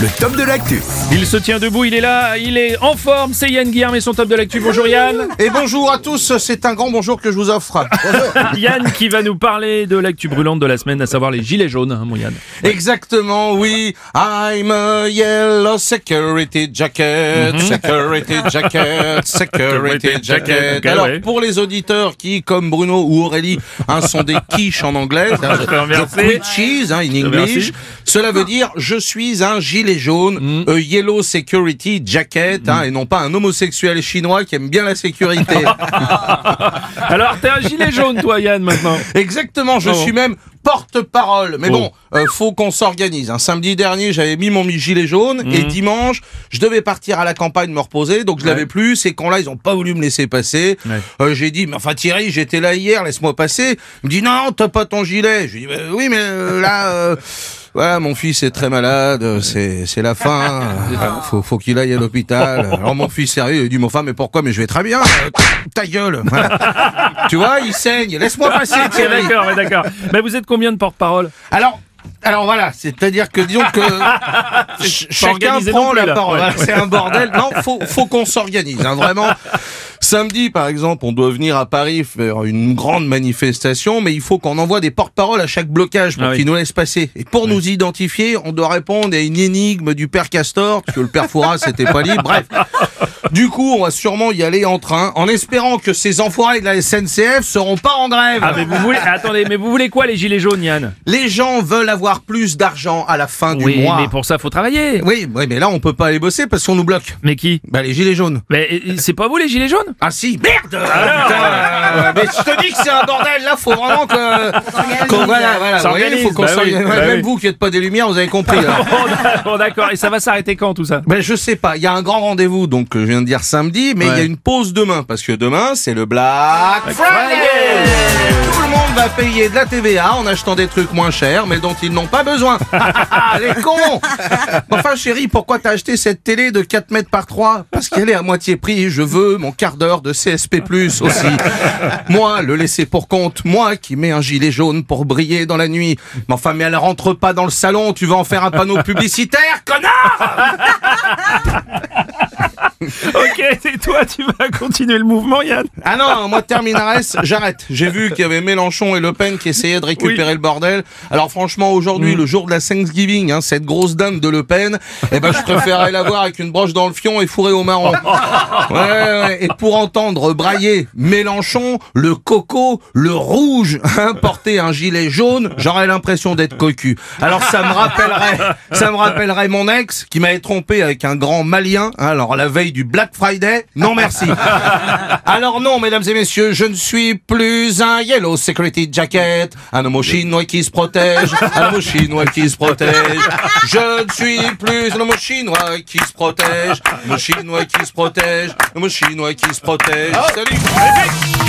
le top de l'actu. Il se tient debout, il est là, il est en forme, c'est Yann Guillaume et son top de l'actu. Bonjour Yann Et bonjour à tous, c'est un grand bonjour que je vous offre. Yann qui va nous parler de l'actu brûlante de la semaine, à savoir les gilets jaunes, hein, mon Yann. Exactement, oui. I'm a yellow security jacket, security jacket, security jacket. Alors, pour les auditeurs qui, comme Bruno ou Aurélie, hein, sont des quiches en anglais, hein, je cheese hein, in. English, cela veut dire je suis un gilet jaune, a yellow security jacket, hein, et non pas un homosexuel chinois qui aime bien la sécurité. Alors t'es un gilet jaune toi Yann maintenant Exactement, je Oh. suis même porte-parole. Mais Oh. bon, euh, faut qu'on s'organise. Un samedi dernier, j'avais mis mon gilet jaune et dimanche, je devais partir à la campagne me reposer, donc je l'avais plus. Ces cons-là, ils ont pas voulu me laisser passer. Ouais. Euh, j'ai dit, mais enfin Thierry, j'étais là hier, laisse-moi passer. Il me dit, non, t'as pas ton gilet. Je lui dis, Bah, oui, mais euh, là... Voilà, mon fils est très malade, c'est c'est la fin, faut, faut qu'il aille à l'hôpital. Alors mon fils sérieux, il dit, mon femme, mais pourquoi? Mais je vais très bien, euh, ta gueule. Voilà. tu vois, il saigne, laisse-moi passer Thierry. D'accord, ouais, d'accord. Mais vous êtes combien de porte-parole Alors, alors voilà, c'est-à-dire que disons que ch- chacun prend plus, la parole. Ouais. Voilà, C'est un bordel. Non, faut faut qu'on s'organise. hein, vraiment. Samedi, par exemple, on doit venir à Paris faire une grande manifestation, mais il faut qu'on envoie des porte-paroles à chaque blocage pour Ah oui. qu'ils nous laissent passer. Et pour nous identifier, on doit répondre à une énigme du père Castor, parce que le père Fouras c'était pas libre. Bref. Du coup, on va sûrement y aller en train, en espérant que ces enfoirés de la SNCF seront pas en grève. Ah mais vous voulez... Attendez, mais vous voulez quoi les gilets jaunes Yann? Les gens veulent avoir plus d'argent à la fin du Oui, mois. mais pour ça faut travailler. Oui, oui, mais là, on peut pas aller bosser parce qu'on nous bloque. Mais qui? Bah, les gilets jaunes. Mais c'est pas vous les gilets jaunes? Ah si, merde Ah, putain, euh, Mais je te dis que c'est un bordel, là, faut vraiment que... qu'on- voilà, voilà, vous voyez, faut qu'on bah oui, bah Même oui. vous qui êtes pas des lumières, vous avez compris, là. Bon d'accord, et ça va s'arrêter quand tout ça? Ben, je sais pas, il y a un grand rendez-vous, donc euh, je viens de dire samedi, mais il y a Ouais. une pause demain, parce que demain, c'est le Black Friday. Tout le monde va payer de la TVA en achetant des trucs moins chers, mais dont ils n'ont pas besoin. Les cons. Enfin, chérie, pourquoi t'as acheté cette télé de 4 mètres par 3 Parce qu'elle est à moitié prix, je veux mon quart d'heure de CSP+, aussi. Moi, le laisser pour compte, moi qui mets un gilet jaune pour briller dans la nuit. Mais enfin, mais elle rentre pas dans le salon, tu vas en faire un panneau publicitaire, connard Ok, et toi tu vas continuer le mouvement Yann Ah non, moi terminares, j'arrête. J'ai vu qu'il y avait Mélenchon et Le Pen qui essayaient de récupérer le bordel. Alors franchement, aujourd'hui, le jour de la Thanksgiving, hein, cette grosse dinde de Le Pen, eh ben je préférerais la voir avec une broche dans le fion et fourrée au marron. Ouais, ouais, et pour entendre brailler Mélenchon, le coco, le rouge, hein, porter un gilet jaune, j'aurais l'impression d'être cocu. Alors ça me rappellerait, ça me rappellerait mon ex qui m'avait trompé avec un grand malien, hein, alors la veille du Black Friday. Non merci. Alors non, mesdames et messieurs, je ne suis plus un yellow security jacket, un homo chinois qui se protège, un homo chinois qui se protège. Je ne suis plus un homo chinois qui se protège, un homo chinois qui se protège, un homo chinois qui se protège. Salut. Et chanson.